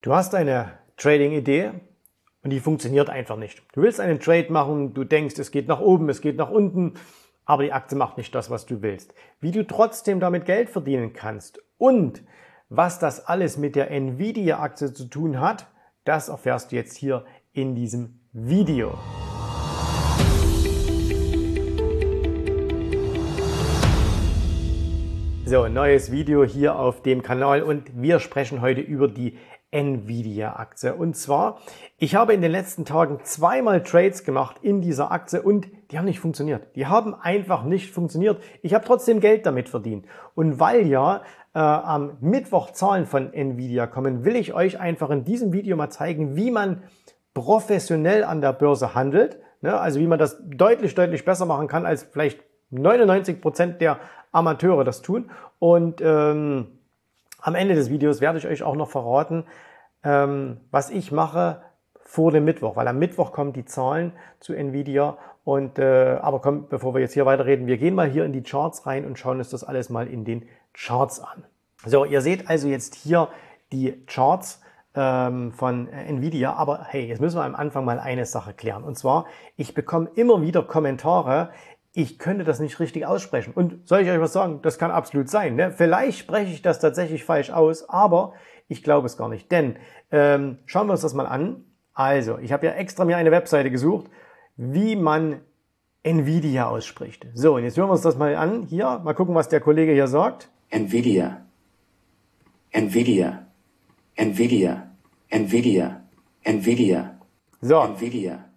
Du hast eine Trading-Idee und die funktioniert einfach nicht. Du willst einen Trade machen, du denkst, es geht nach oben, es geht nach unten, aber die Aktie macht nicht das, was du willst. Wie du trotzdem damit Geld verdienen kannst und was das alles mit der Nvidia-Aktie zu tun hat, das erfährst du jetzt hier in diesem Video. So, neues Video hier auf dem Kanal und wir sprechen heute über die Nvidia-Aktie. Und zwar, ich habe in den letzten Tagen zweimal Trades gemacht in dieser Aktie und die haben nicht funktioniert. Die haben einfach nicht funktioniert. Ich habe trotzdem Geld damit verdient. Und weil ja äh, am Mittwoch Zahlen von Nvidia kommen, will ich euch einfach in diesem Video mal zeigen, wie man professionell an der Börse handelt. Ne? Also wie man das deutlich, deutlich besser machen kann, als vielleicht 99 Prozent der Amateure das tun. Und ähm, am Ende des Videos werde ich euch auch noch verraten, ähm, was ich mache vor dem Mittwoch, weil am Mittwoch kommen die Zahlen zu Nvidia. Und äh, aber komm, bevor wir jetzt hier weiterreden, wir gehen mal hier in die Charts rein und schauen uns das alles mal in den Charts an. So, ihr seht also jetzt hier die Charts ähm, von Nvidia. Aber hey, jetzt müssen wir am Anfang mal eine Sache klären. Und zwar, ich bekomme immer wieder Kommentare, ich könnte das nicht richtig aussprechen. Und soll ich euch was sagen? Das kann absolut sein. Ne? Vielleicht spreche ich das tatsächlich falsch aus, aber ich glaube es gar nicht. Denn ähm, schauen wir uns das mal an. Also, ich habe ja extra mir eine Webseite gesucht, wie man Nvidia ausspricht. So, und jetzt hören wir uns das mal an. Hier, mal gucken, was der Kollege hier sagt. Nvidia. Nvidia. Nvidia. Nvidia. Nvidia. So. Nvidia.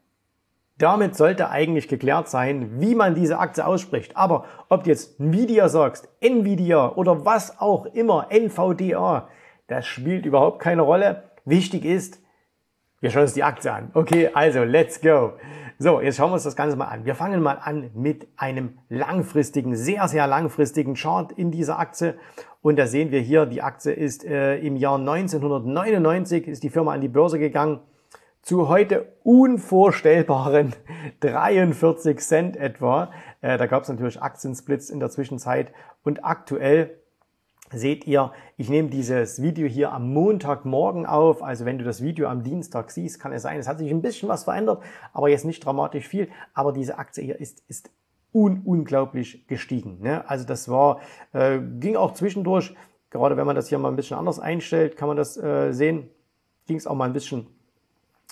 Damit sollte eigentlich geklärt sein, wie man diese Aktie ausspricht. Aber ob du jetzt Nvidia sagst, Nvidia oder was auch immer, NVDA, das spielt überhaupt keine Rolle. Wichtig ist, wir schauen uns die Aktie an. Okay, also let's go. So, jetzt schauen wir uns das Ganze mal an. Wir fangen mal an mit einem langfristigen, sehr, sehr langfristigen Chart in dieser Aktie. Und da sehen wir hier, die Aktie ist äh, im Jahr 1999, ist die Firma an die Börse gegangen zu heute unvorstellbaren 43 Cent etwa. Äh, da gab es natürlich Aktiensplits in der Zwischenzeit und aktuell seht ihr, ich nehme dieses Video hier am Montagmorgen auf. Also wenn du das Video am Dienstag siehst, kann es sein, es hat sich ein bisschen was verändert, aber jetzt nicht dramatisch viel. Aber diese Aktie hier ist, ist un unglaublich gestiegen. Ne? Also das war, äh, ging auch zwischendurch, gerade wenn man das hier mal ein bisschen anders einstellt, kann man das äh, sehen, ging es auch mal ein bisschen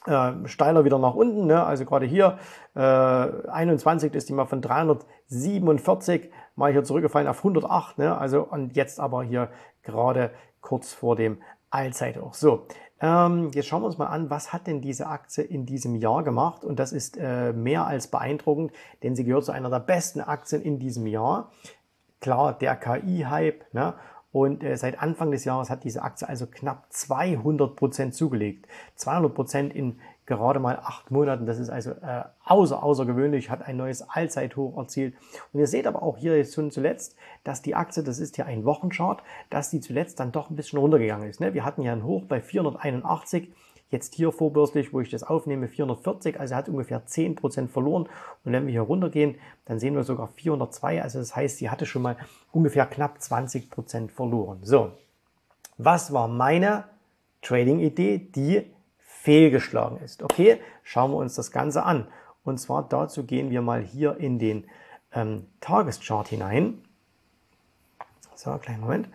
äh, steiler wieder nach unten. Ne? Also gerade hier äh, 21 ist die mal von 347 mal hier zurückgefallen auf 108. Ne? Also und jetzt aber hier gerade kurz vor dem Allzeithoch. So, ähm, jetzt schauen wir uns mal an, was hat denn diese Aktie in diesem Jahr gemacht? Und das ist äh, mehr als beeindruckend, denn sie gehört zu einer der besten Aktien in diesem Jahr. Klar, der KI-Hype. Ne? Und äh, seit Anfang des Jahres hat diese Aktie also knapp 200 Prozent zugelegt. 200 Prozent in gerade mal acht Monaten. Das ist also äh, außer, außergewöhnlich, hat ein neues Allzeithoch erzielt. Und ihr seht aber auch hier jetzt schon zuletzt, dass die Aktie, das ist ja ein Wochenchart, dass die zuletzt dann doch ein bisschen runtergegangen ist. Ne? Wir hatten ja ein Hoch bei 481 Jetzt hier vorbörslich, wo ich das aufnehme, 440, also hat ungefähr 10% verloren. Und wenn wir hier runtergehen, dann sehen wir sogar 402, also das heißt, sie hatte schon mal ungefähr knapp 20% verloren. So, was war meine Trading-Idee, die fehlgeschlagen ist? Okay, schauen wir uns das Ganze an. Und zwar dazu gehen wir mal hier in den ähm, Tageschart hinein. So, kleinen Moment.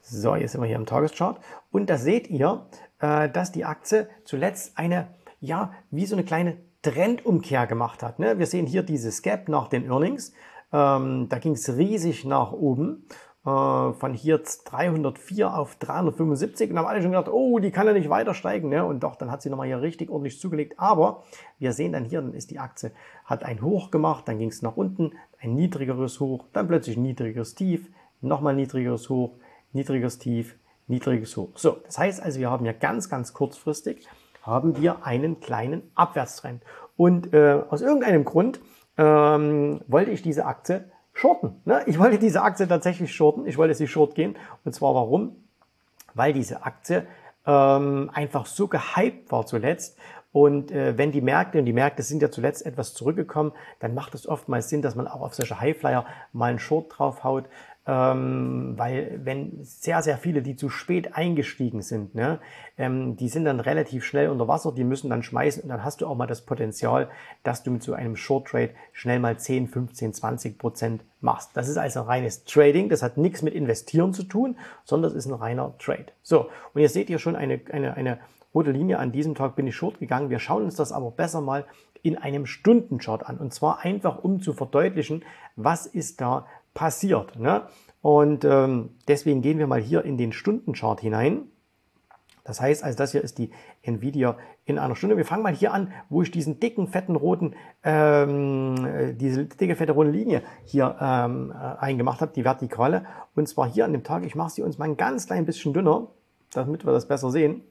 So, jetzt sind wir hier im Tageschart. Und da seht ihr, äh, dass die Aktie zuletzt eine, ja, wie so eine kleine Trendumkehr gemacht hat. Ne? Wir sehen hier dieses Gap nach den Earnings. Ähm, da ging es riesig nach oben. Äh, von hier 304 auf 375 und haben alle schon gedacht, oh, die kann ja nicht weiter steigen. Ne? Und doch, dann hat sie nochmal hier richtig ordentlich zugelegt. Aber wir sehen dann hier, dann ist die Aktie, hat ein Hoch gemacht, dann ging es nach unten, ein niedrigeres Hoch, dann plötzlich niedrigeres Tief, nochmal niedrigeres Hoch, niedriges Tief, niedriges Hoch. So, das heißt also, wir haben ja ganz, ganz kurzfristig haben wir einen kleinen Abwärtstrend. Und äh, aus irgendeinem Grund ähm, wollte ich diese Aktie shorten. Ne? Ich wollte diese Aktie tatsächlich shorten. Ich wollte sie short gehen. Und zwar warum? Weil diese Aktie ähm, einfach so gehypt war zuletzt. Und äh, wenn die Märkte, und die Märkte sind ja zuletzt etwas zurückgekommen, dann macht es oftmals Sinn, dass man auch auf solche Highflyer mal einen Short draufhaut. Ähm, weil wenn sehr, sehr viele, die zu spät eingestiegen sind, ne, ähm, die sind dann relativ schnell unter Wasser, die müssen dann schmeißen und dann hast du auch mal das Potenzial, dass du mit so einem Short Trade schnell mal 10, 15, 20 Prozent machst. Das ist also reines Trading, das hat nichts mit Investieren zu tun, sondern das ist ein reiner Trade. So, und jetzt seht ihr schon eine, eine, eine rote Linie. An diesem Tag bin ich short gegangen. Wir schauen uns das aber besser mal in einem Stundenchart an. Und zwar einfach, um zu verdeutlichen, was ist da passiert. Ne? Und ähm, deswegen gehen wir mal hier in den Stundenchart hinein. Das heißt, also das hier ist die Nvidia in einer Stunde. Wir fangen mal hier an, wo ich diesen dicken, fetten, roten, ähm, äh, diese dicke, fette, rote Linie hier ähm, äh, eingemacht habe, die Vertikale. Und zwar hier an dem Tag, ich mache sie uns mal ein ganz klein bisschen dünner, damit wir das besser sehen.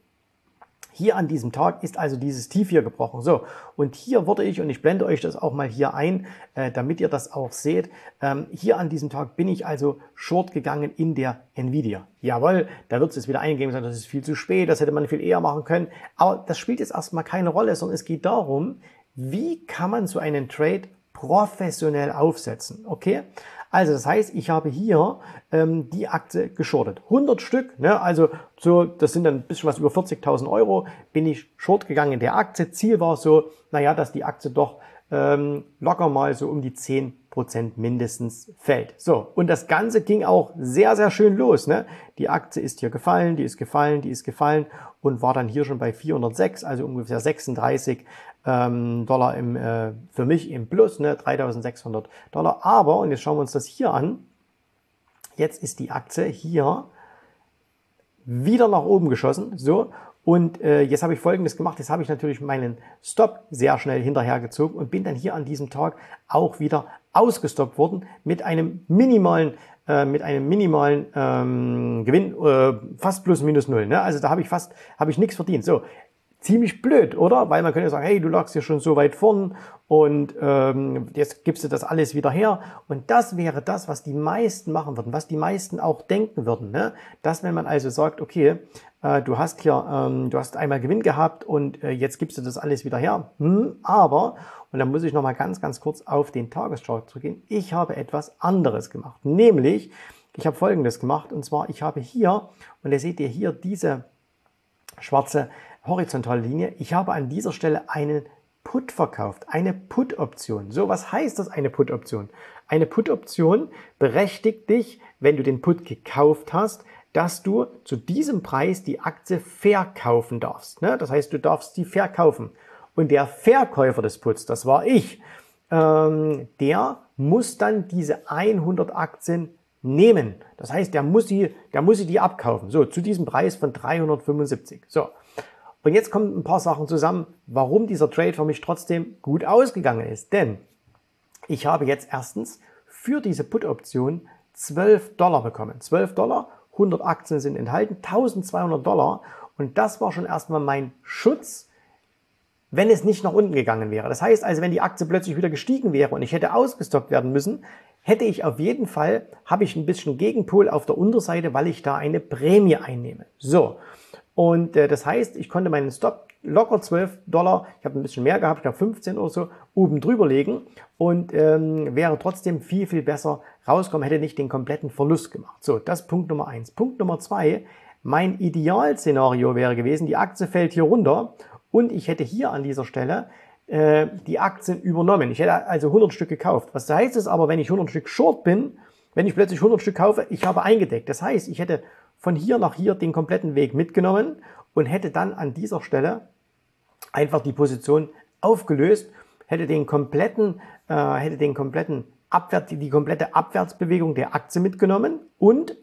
Hier an diesem Tag ist also dieses Tief hier gebrochen. So, und hier wurde ich, und ich blende euch das auch mal hier ein, äh, damit ihr das auch seht, ähm, hier an diesem Tag bin ich also short gegangen in der Nvidia. Jawohl, da wird es jetzt wieder eingegeben sein, das ist viel zu spät, das hätte man viel eher machen können. Aber das spielt jetzt erstmal keine Rolle, sondern es geht darum, wie kann man so einen Trade professionell aufsetzen. Okay? Also das heißt, ich habe hier ähm, die Aktie geschortet. 100 Stück, ne? also so, das sind dann ein bisschen was über 40.000 Euro, bin ich short gegangen in der Aktie. Ziel war so, naja, dass die Aktie doch ähm, locker mal so um die 10% mindestens fällt. So, und das Ganze ging auch sehr, sehr schön los. Ne? Die Aktie ist hier gefallen, die ist gefallen, die ist gefallen und war dann hier schon bei 406, also ungefähr 36 ähm, Dollar im, äh, für mich im Plus, ne, 3600 Dollar. Aber, und jetzt schauen wir uns das hier an, jetzt ist die Aktie hier wieder nach oben geschossen, so, und äh, jetzt habe ich Folgendes gemacht. Jetzt habe ich natürlich meinen Stop sehr schnell hinterhergezogen und bin dann hier an diesem Tag auch wieder ausgestoppt worden mit einem minimalen äh, mit einem minimalen ähm, Gewinn, äh, fast plus minus null. Ne? Also da habe ich fast, habe ich nichts verdient. So, ziemlich blöd, oder? Weil man könnte sagen, hey, du lagst ja schon so weit vorn und ähm, jetzt gibst du das alles wieder her. Und das wäre das, was die meisten machen würden, was die meisten auch denken würden. Ne? Dass wenn man also sagt, okay, äh, du hast hier, ähm, du hast einmal Gewinn gehabt und äh, jetzt gibst du das alles wieder her. Hm, aber, und dann muss ich nochmal ganz, ganz kurz auf den Tageschart zurückgehen, ich habe etwas anderes gemacht. Nämlich, ich habe Folgendes gemacht und zwar, ich habe hier, und da seht ihr hier diese schwarze horizontale Linie. Ich habe an dieser Stelle einen Put verkauft, eine Put-Option. So, was heißt das, eine Put-Option? Eine Put-Option berechtigt dich, wenn du den Put gekauft hast, dass du zu diesem Preis die Aktie verkaufen darfst. Ne? Das heißt, du darfst sie verkaufen. Und der Verkäufer des Puts, das war ich, ähm, der muss dann diese 100 Aktien nehmen. Das heißt, der muss sie, der muss sie die abkaufen. So, zu diesem Preis von 375. So. Und jetzt kommen ein paar Sachen zusammen, warum dieser Trade für mich trotzdem gut ausgegangen ist. Denn ich habe jetzt erstens für diese Put-Option 12 Dollar bekommen. 12 Dollar, 100 Aktien sind enthalten, 1200 Dollar. Und das war schon erstmal mein Schutz, wenn es nicht nach unten gegangen wäre. Das heißt also, wenn die Aktie plötzlich wieder gestiegen wäre und ich hätte ausgestoppt werden müssen, hätte ich auf jeden Fall, habe ich ein bisschen Gegenpol auf der Unterseite, weil ich da eine Prämie einnehme. So, und äh, das heißt, ich konnte meinen Stop locker 12 Dollar, ich habe ein bisschen mehr gehabt, ich glaube 15 oder so, oben drüber legen und ähm, wäre trotzdem viel, viel besser rauskommen, hätte nicht den kompletten Verlust gemacht. So, das Punkt Nummer eins. Punkt Nummer zwei, mein Idealszenario wäre gewesen, die Aktie fällt hier runter und ich hätte hier an dieser Stelle äh, die Aktien übernommen. Ich hätte also 100 Stück gekauft. Was heißt es aber, wenn ich 100 Stück short bin, wenn ich plötzlich 100 Stück kaufe, ich habe eingedeckt. Das heißt, ich hätte von hier nach hier den kompletten Weg mitgenommen und hätte dann an dieser Stelle einfach die Position aufgelöst, hätte den kompletten, äh, hätte den kompletten Abwärts, die komplette Abwärtsbewegung der Aktie mitgenommen und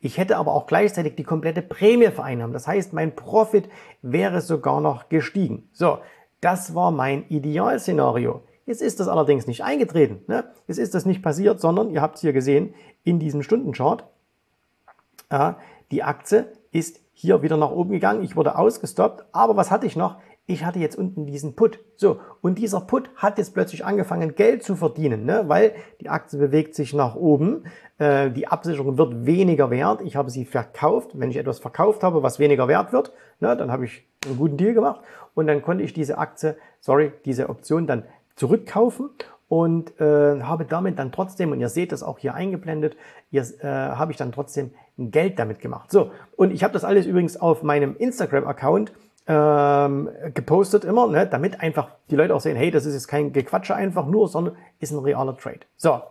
ich hätte aber auch gleichzeitig die komplette Prämie vereinnahmt. Das heißt, mein Profit wäre sogar noch gestiegen. So, das war mein Idealszenario. Jetzt ist das allerdings nicht eingetreten. Ne? Jetzt ist das nicht passiert, sondern ihr habt es hier gesehen in diesem Stundenchart. Äh, die Aktie ist hier wieder nach oben gegangen. Ich wurde ausgestoppt. Aber was hatte ich noch? Ich hatte jetzt unten diesen Put. So, und dieser Put hat jetzt plötzlich angefangen, Geld zu verdienen, ne? weil die Aktie bewegt sich nach oben. Äh, die Absicherung wird weniger wert. Ich habe sie verkauft. Wenn ich etwas verkauft habe, was weniger wert wird, ne, dann habe ich einen guten Deal gemacht. Und dann konnte ich diese Aktie, sorry, diese Option dann zurückkaufen und äh, habe damit dann trotzdem, und ihr seht das auch hier eingeblendet, äh, habe ich dann trotzdem Geld damit gemacht. So, und ich habe das alles übrigens auf meinem Instagram-Account ähm, gepostet immer, ne, damit einfach die Leute auch sehen, hey, das ist jetzt kein Gequatsche einfach nur, sondern ist ein realer Trade. So,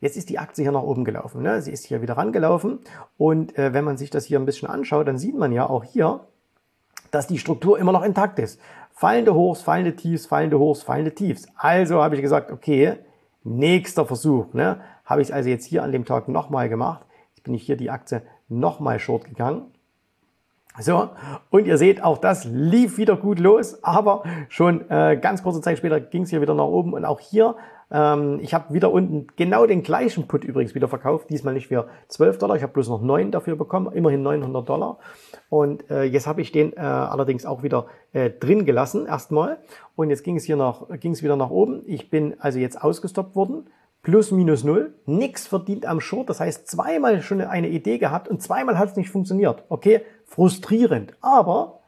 jetzt ist die Aktie hier nach oben gelaufen. Ne? Sie ist hier wieder rangelaufen und äh, wenn man sich das hier ein bisschen anschaut, dann sieht man ja auch hier, dass die Struktur immer noch intakt ist. Fallende Hochs, fallende Tiefs, fallende Hochs, fallende Tiefs. Also habe ich gesagt, okay, nächster Versuch. Ne? Habe ich also jetzt hier an dem Tag nochmal gemacht. Jetzt bin ich hier die Aktie nochmal short gegangen. So, und ihr seht, auch das lief wieder gut los, aber schon äh, ganz kurze Zeit später ging es hier wieder nach oben und auch hier ähm, ich habe wieder unten genau den gleichen Put übrigens wieder verkauft, diesmal nicht für 12 Dollar, ich habe bloß noch 9 dafür bekommen, immerhin 900 Dollar. Und äh, jetzt habe ich den äh, allerdings auch wieder äh, drin gelassen erstmal. Und jetzt ging es hier noch, ging es wieder nach oben. Ich bin also jetzt ausgestoppt worden, plus minus null, nichts verdient am Short. Das heißt, zweimal schon eine Idee gehabt und zweimal hat es nicht funktioniert. Okay, frustrierend, aber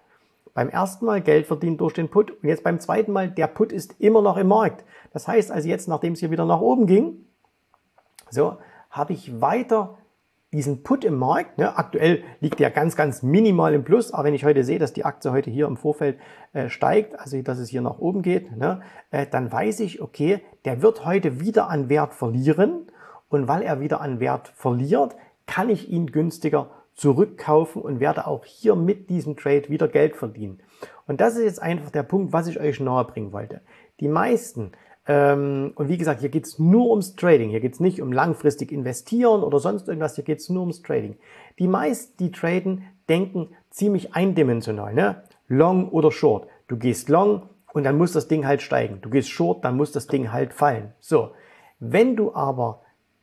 beim ersten Mal Geld verdient durch den Put und jetzt beim zweiten Mal, der Put ist immer noch im Markt. Das heißt also jetzt, nachdem es hier wieder nach oben ging, so, habe ich weiter diesen Put im Markt. Ne? Aktuell liegt der ganz, ganz minimal im Plus, aber wenn ich heute sehe, dass die Aktie heute hier im Vorfeld äh, steigt, also dass es hier nach oben geht, ne? äh, dann weiß ich, okay, der wird heute wieder an Wert verlieren und weil er wieder an Wert verliert, kann ich ihn günstiger zurückkaufen und werde auch hier mit diesem Trade wieder Geld verdienen. Und das ist jetzt einfach der Punkt, was ich euch nahe bringen wollte. Die meisten, und wie gesagt, hier geht es nur ums Trading, hier geht es nicht um langfristig investieren oder sonst irgendwas, hier geht es nur ums Trading. Die meisten, die traden, denken ziemlich eindimensional, ne? long oder short. Du gehst long und dann muss das Ding halt steigen. Du gehst short, dann muss das Ding halt fallen. So, wenn du aber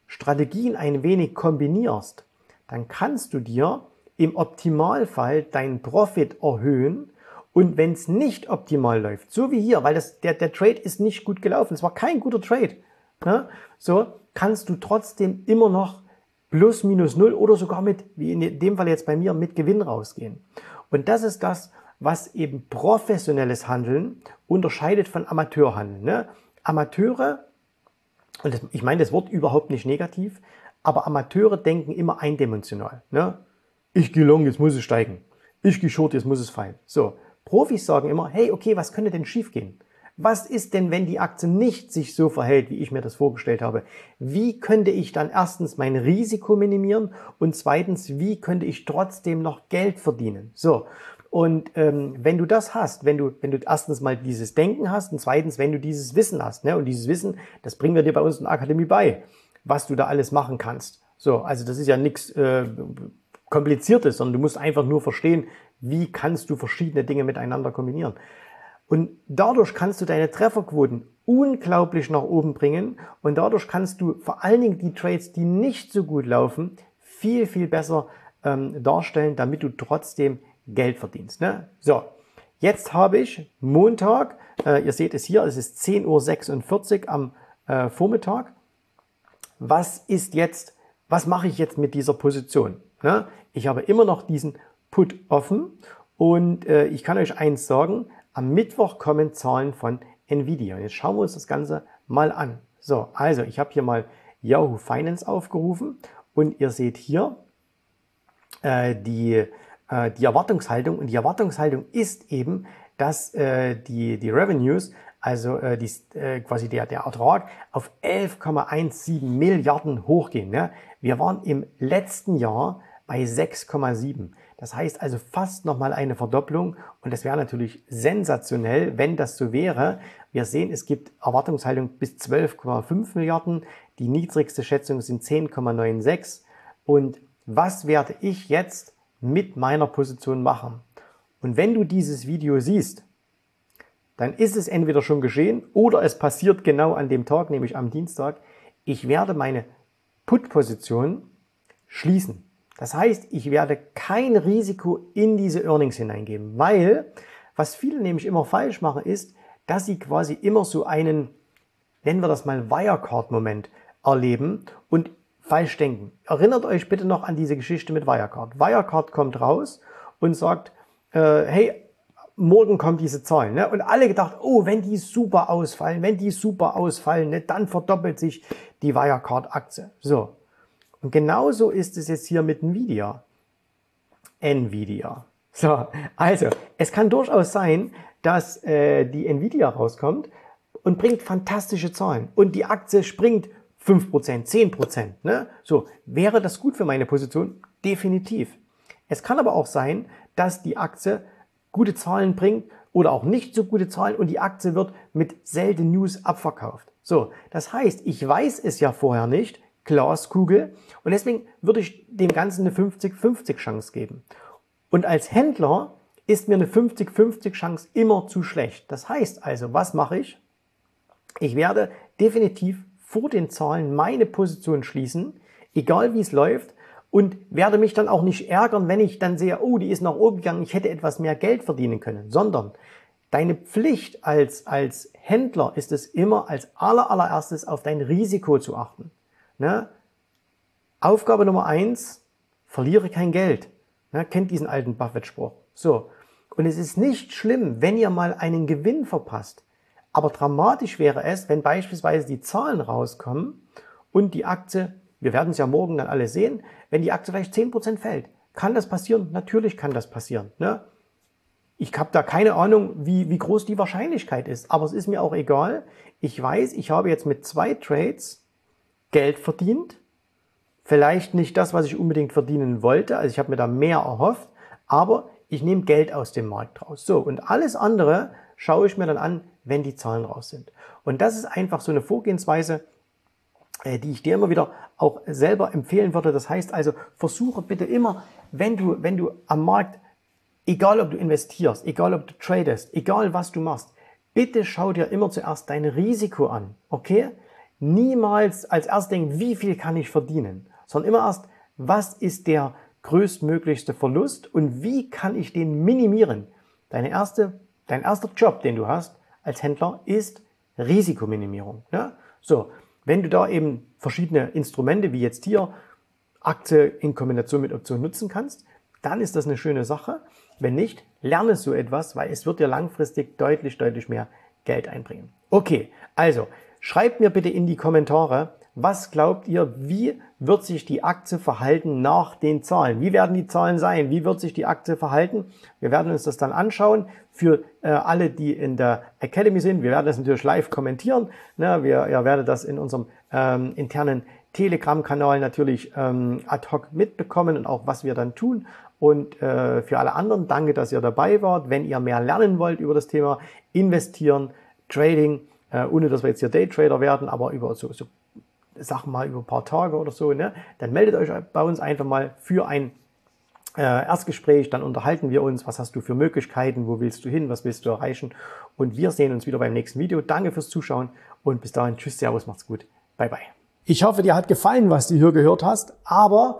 Strategien ein wenig kombinierst, dann kannst du dir im Optimalfall deinen Profit erhöhen und wenn es nicht optimal läuft, so wie hier, weil das, der, der Trade ist nicht gut gelaufen, es war kein guter Trade, ne? so kannst du trotzdem immer noch plus minus null oder sogar mit, wie in dem Fall jetzt bei mir, mit Gewinn rausgehen. Und das ist das, was eben professionelles Handeln unterscheidet von Amateurhandeln. Ne? Amateure, und das, ich meine das Wort überhaupt nicht negativ, aber Amateure denken immer eindimensional. Ne? Ich gehe long, jetzt muss es steigen. Ich gehe short, jetzt muss es fallen. So. Profis sagen immer, hey, okay, was könnte denn schiefgehen? Was ist denn, wenn die Aktie nicht sich so verhält, wie ich mir das vorgestellt habe? Wie könnte ich dann erstens mein Risiko minimieren und zweitens, wie könnte ich trotzdem noch Geld verdienen? So. Und ähm, wenn du das hast, wenn du, wenn du erstens mal dieses Denken hast und zweitens, wenn du dieses Wissen hast, ne, und dieses Wissen, das bringen wir dir bei uns in der Akademie bei was du da alles machen kannst. So, also das ist ja nichts äh, Kompliziertes, sondern du musst einfach nur verstehen, wie kannst du verschiedene Dinge miteinander kombinieren. Und dadurch kannst du deine Trefferquoten unglaublich nach oben bringen und dadurch kannst du vor allen Dingen die Trades, die nicht so gut laufen, viel, viel besser ähm, darstellen, damit du trotzdem Geld verdienst. Ne? So, jetzt habe ich Montag, äh, ihr seht es hier, es ist 10.46 Uhr am äh, Vormittag was ist jetzt, was mache ich jetzt mit dieser Position? Ne? Ich habe immer noch diesen Put offen und äh, ich kann euch eins sagen, am Mittwoch kommen Zahlen von Nvidia. Und jetzt schauen wir uns das Ganze mal an. So, also ich habe hier mal Yahoo Finance aufgerufen und ihr seht hier äh, die, äh, die Erwartungshaltung und die Erwartungshaltung ist eben, dass äh, die, die Revenues also äh, die, äh, quasi der, der Ertrag, auf 11,17 Milliarden hochgehen. Ne? Wir waren im letzten Jahr bei 6,7. Das heißt also fast nochmal eine Verdopplung und das wäre natürlich sensationell, wenn das so wäre. Wir sehen, es gibt Erwartungshaltung bis 12,5 Milliarden. Die niedrigste Schätzung sind 10,96. Und was werde ich jetzt mit meiner Position machen? Und wenn du dieses Video siehst, dann ist es entweder schon geschehen oder es passiert genau an dem Tag, nämlich am Dienstag. Ich werde meine Put-Position schließen. Das heißt, ich werde kein Risiko in diese Earnings hineingeben, weil was viele nämlich immer falsch machen ist, dass sie quasi immer so einen, nennen wir das mal Wirecard-Moment erleben und falsch denken. Erinnert euch bitte noch an diese Geschichte mit Wirecard. Wirecard kommt raus und sagt, äh, hey, morgen kommt diese Zahlen. Ne? Und alle gedacht, oh, wenn die super ausfallen, wenn die super ausfallen, ne, dann verdoppelt sich die Wirecard-Aktie. So. Und genauso ist es jetzt hier mit Nvidia. Nvidia. So, also, es kann durchaus sein, dass äh, die Nvidia rauskommt und bringt fantastische Zahlen. Und die Aktie springt 5%, 10%. Ne? So, wäre das gut für meine Position? Definitiv. Es kann aber auch sein, dass die Aktie gute Zahlen bringt oder auch nicht so gute Zahlen und die Aktie wird mit selten News abverkauft. So, das heißt, ich weiß es ja vorher nicht, Glaskugel, und deswegen würde ich dem Ganzen eine 50-50 Chance geben. Und als Händler ist mir eine 50-50 Chance immer zu schlecht. Das heißt also, was mache ich? Ich werde definitiv vor den Zahlen meine Position schließen, egal wie es läuft, und werde mich dann auch nicht ärgern, wenn ich dann sehe, oh, die ist nach oben gegangen, ich hätte etwas mehr Geld verdienen können, sondern deine Pflicht als, als Händler ist es immer als aller, allererstes auf dein Risiko zu achten. Ne? Aufgabe Nummer eins, verliere kein Geld. Ne? Kennt diesen alten Buffett-Spruch. So. Und es ist nicht schlimm, wenn ihr mal einen Gewinn verpasst. Aber dramatisch wäre es, wenn beispielsweise die Zahlen rauskommen und die Aktie wir werden es ja morgen dann alle sehen, wenn die Aktie vielleicht 10% fällt. Kann das passieren? Natürlich kann das passieren. Ne? Ich habe da keine Ahnung, wie, wie groß die Wahrscheinlichkeit ist, aber es ist mir auch egal. Ich weiß, ich habe jetzt mit zwei Trades Geld verdient. Vielleicht nicht das, was ich unbedingt verdienen wollte, also ich habe mir da mehr erhofft, aber ich nehme Geld aus dem Markt raus. So, und alles andere schaue ich mir dann an, wenn die Zahlen raus sind. Und das ist einfach so eine Vorgehensweise, äh, die ich dir immer wieder auch selber empfehlen würde. Das heißt also, versuche bitte immer, wenn du, wenn du am Markt, egal ob du investierst, egal ob du tradest, egal was du machst, bitte schau dir immer zuerst dein Risiko an. Okay? Niemals als erst denken, wie viel kann ich verdienen, sondern immer erst, was ist der größtmöglichste Verlust und wie kann ich den minimieren? Deine erste, dein erster Job, den du hast als Händler, ist Risikominimierung. Ja? So, wenn du da eben verschiedene Instrumente, wie jetzt hier, Aktie in Kombination mit Optionen nutzen kannst, dann ist das eine schöne Sache. Wenn nicht, lerne so etwas, weil es wird dir langfristig deutlich, deutlich mehr Geld einbringen. Okay, also schreibt mir bitte in die Kommentare, was glaubt ihr, wie wird sich die Aktie verhalten nach den Zahlen? Wie werden die Zahlen sein? Wie wird sich die Aktie verhalten? Wir werden uns das dann anschauen. Für äh, alle, die in der Academy sind, wir werden das natürlich live kommentieren. Ne, wir, ihr werdet das in unserem ähm, internen Telegram-Kanal natürlich ähm, ad hoc mitbekommen und auch was wir dann tun. Und äh, für alle anderen, danke, dass ihr dabei wart. Wenn ihr mehr lernen wollt über das Thema Investieren, Trading, äh, ohne dass wir jetzt hier Daytrader werden, aber über so, so Sachen mal über ein paar Tage oder so, ne, dann meldet euch bei uns einfach mal für ein äh, Erstgespräch, dann unterhalten wir uns, was hast du für Möglichkeiten, wo willst du hin, was willst du erreichen? Und wir sehen uns wieder beim nächsten Video. Danke fürs Zuschauen und bis dahin, tschüss, servus, macht's gut, bye bye. Ich hoffe, dir hat gefallen, was du hier gehört hast, aber